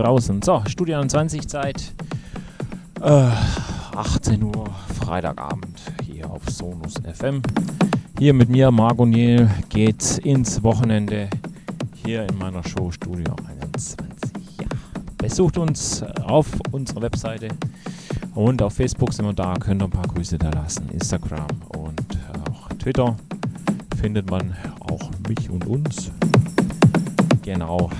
Draußen. So, Studio 20 Zeit. Äh, 18 Uhr Freitagabend hier auf Sonus FM. Hier mit mir, Marco Niel, geht's ins Wochenende hier in meiner Show Studio 21. Ja. Besucht uns auf unserer Webseite und auf Facebook sind wir da, könnt ihr ein paar Grüße da lassen. Instagram und auch Twitter findet man auch mich und uns. Genau,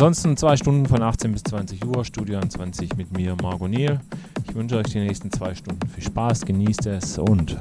Ansonsten zwei Stunden von 18 bis 20 Uhr, Studio 20 mit mir, Margot Niel. Ich wünsche euch die nächsten zwei Stunden viel Spaß, genießt es und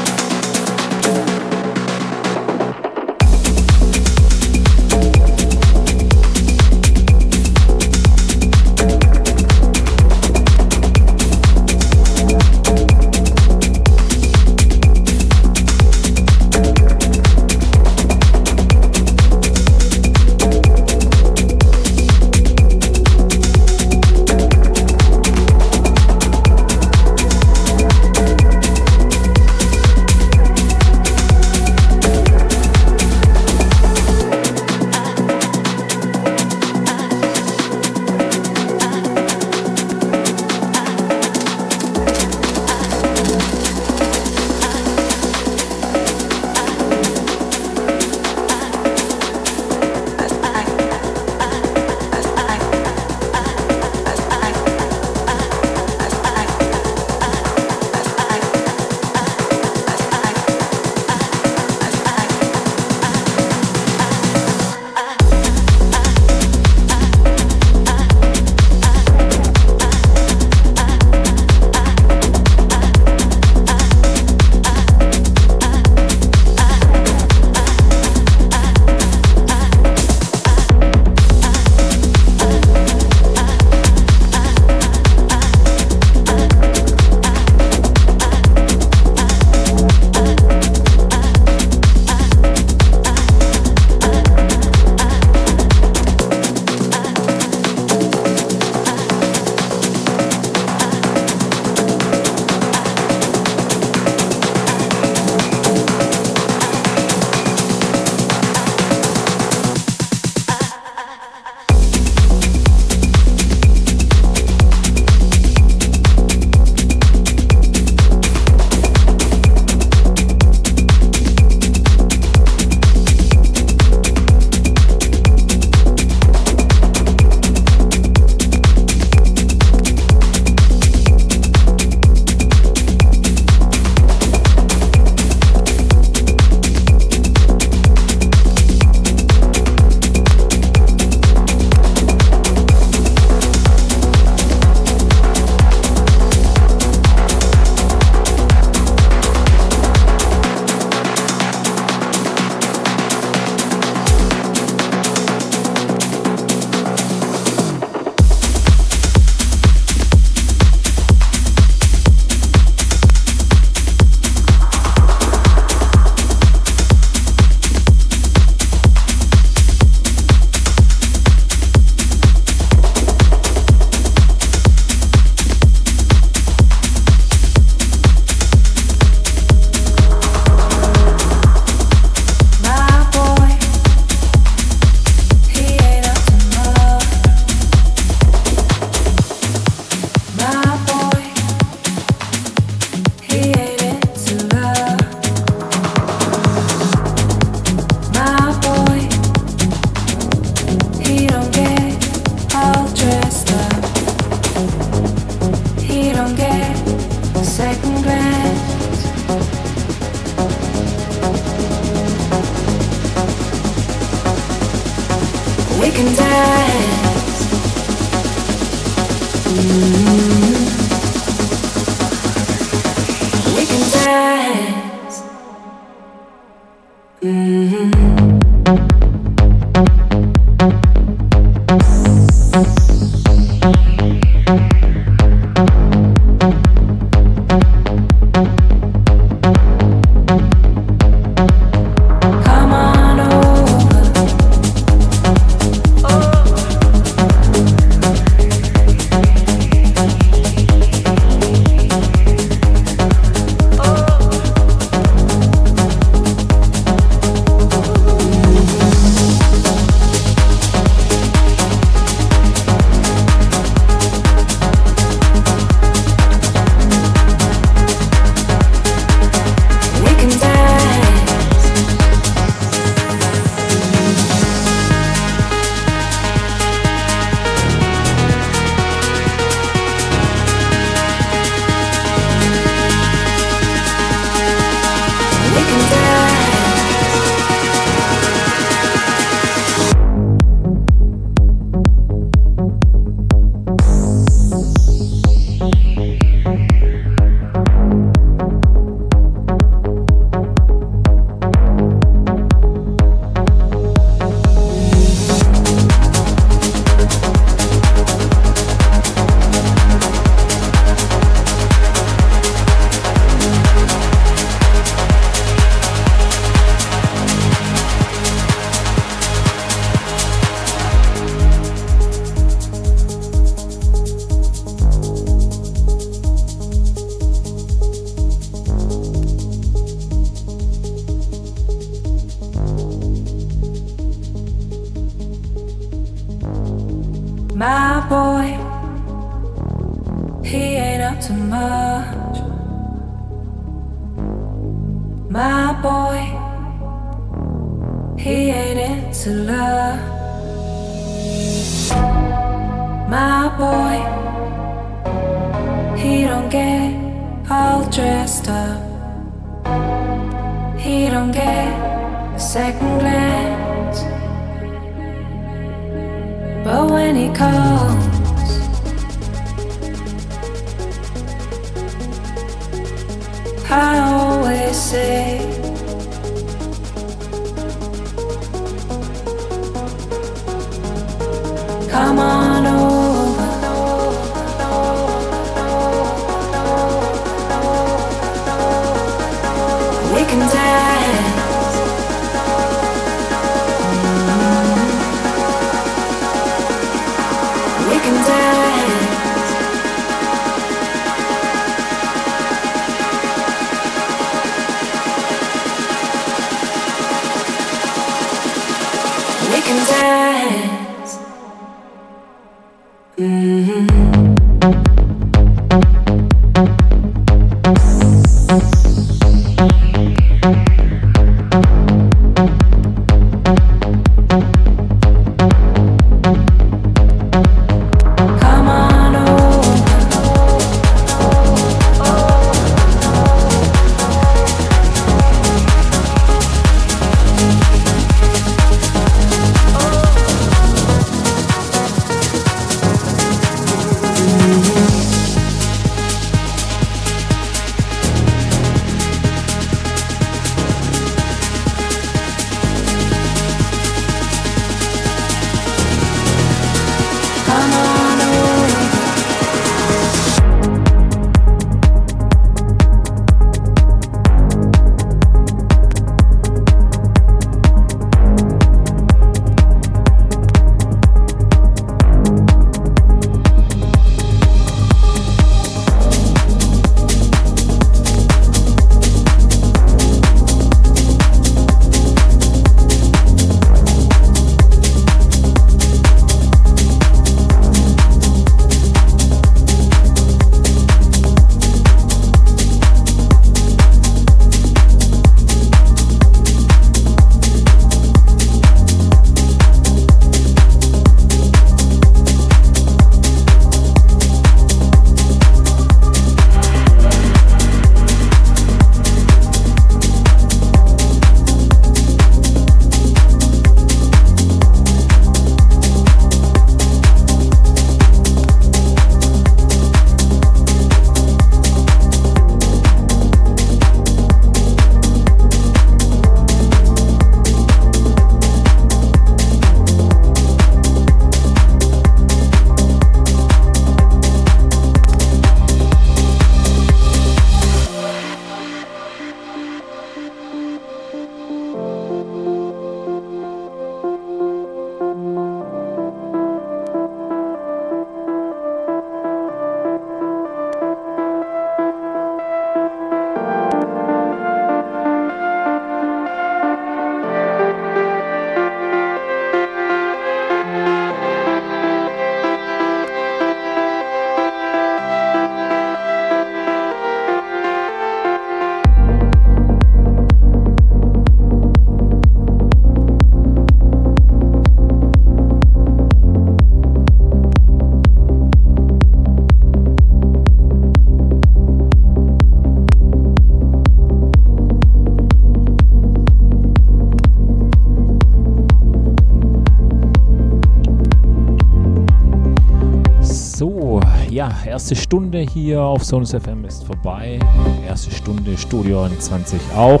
Erste Stunde hier auf Sonus FM ist vorbei. Erste Stunde Studio 20 auch.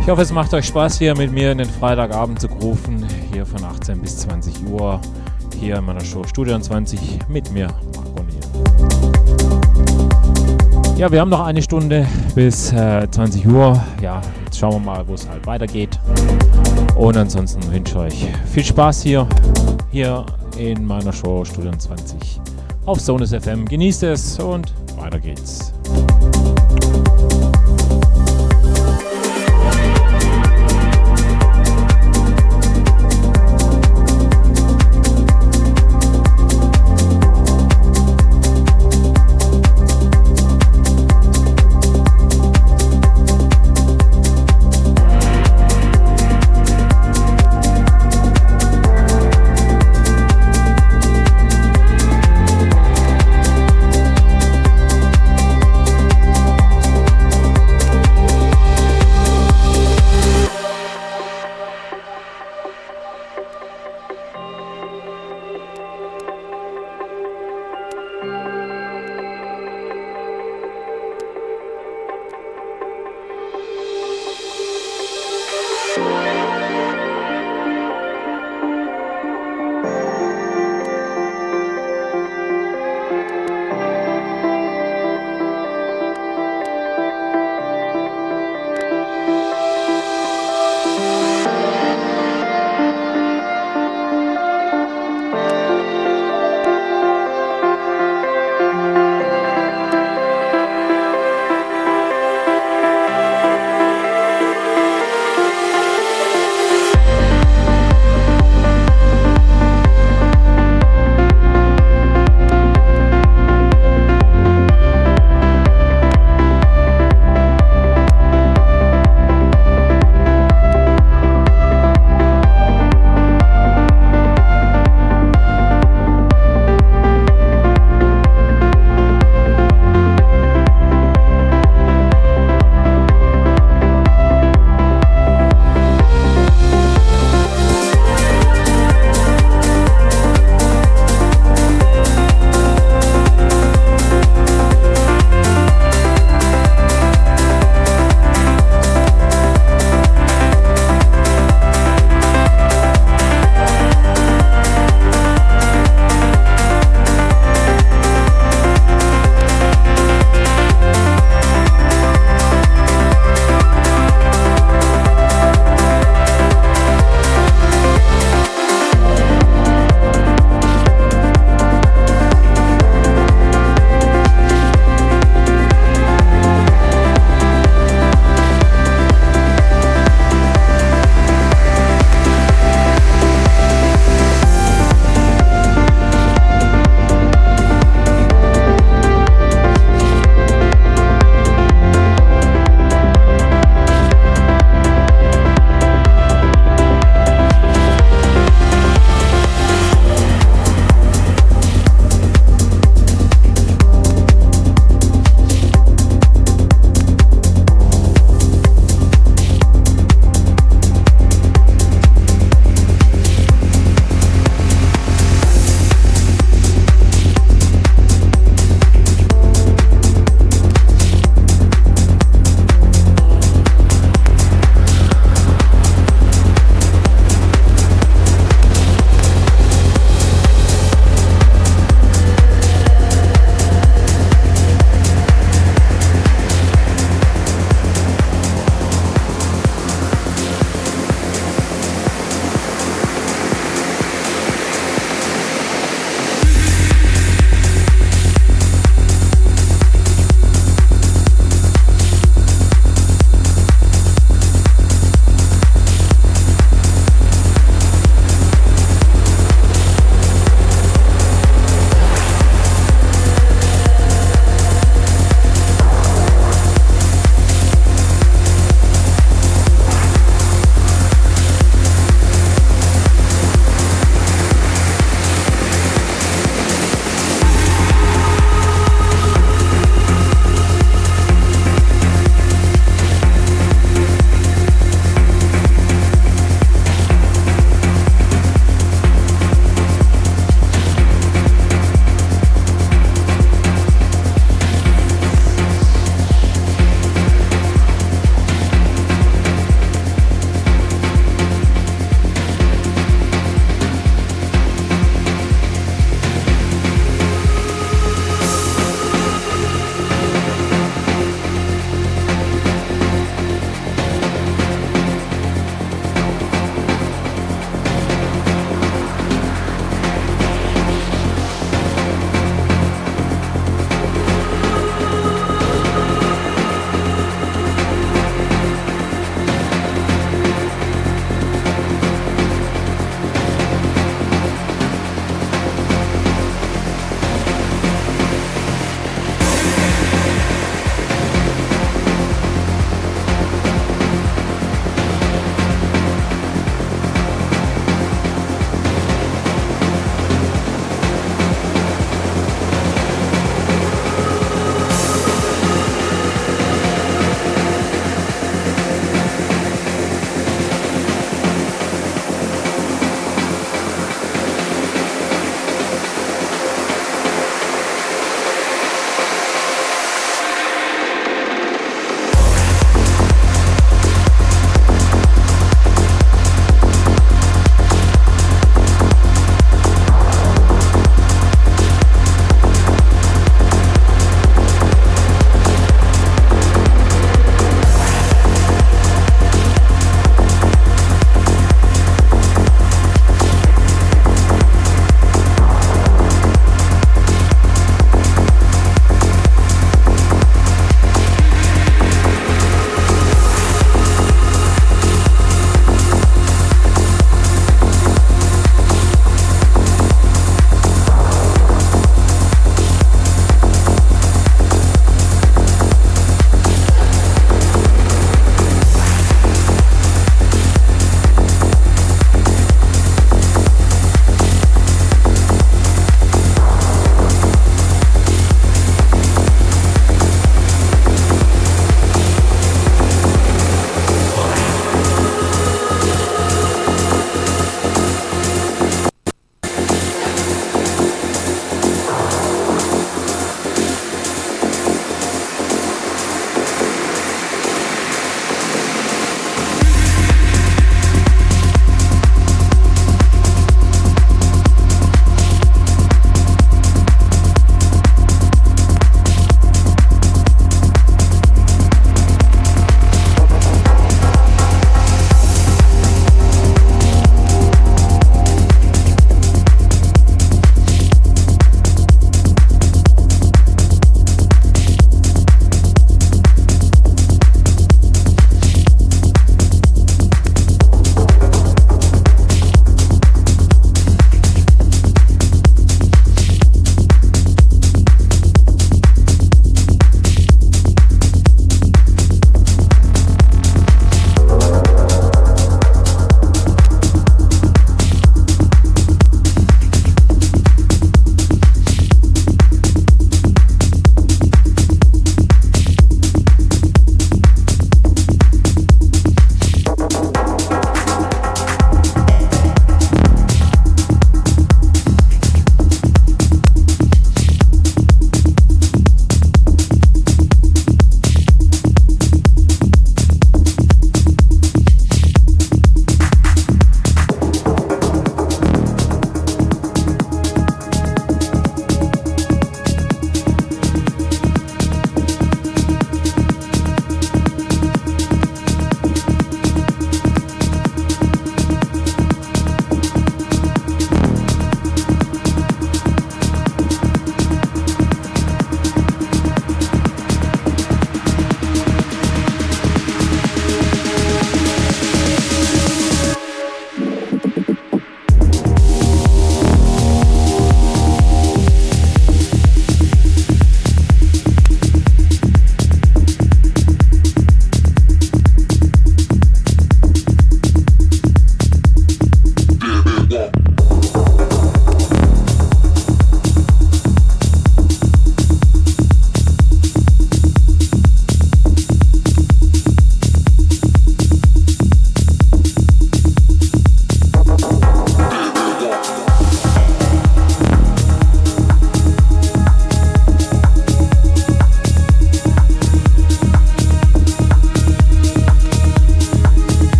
Ich hoffe, es macht euch Spaß, hier mit mir in den Freitagabend zu rufen. Hier von 18 bis 20 Uhr. Hier in meiner Show Studio 20 mit mir, Marco Niel. Ja, wir haben noch eine Stunde bis äh, 20 Uhr. Ja, jetzt schauen wir mal, wo es halt weitergeht. Und ansonsten wünsche ich euch viel Spaß hier, hier in meiner Show Studio 20 auf Sonus FM. Genießt es und weiter geht's.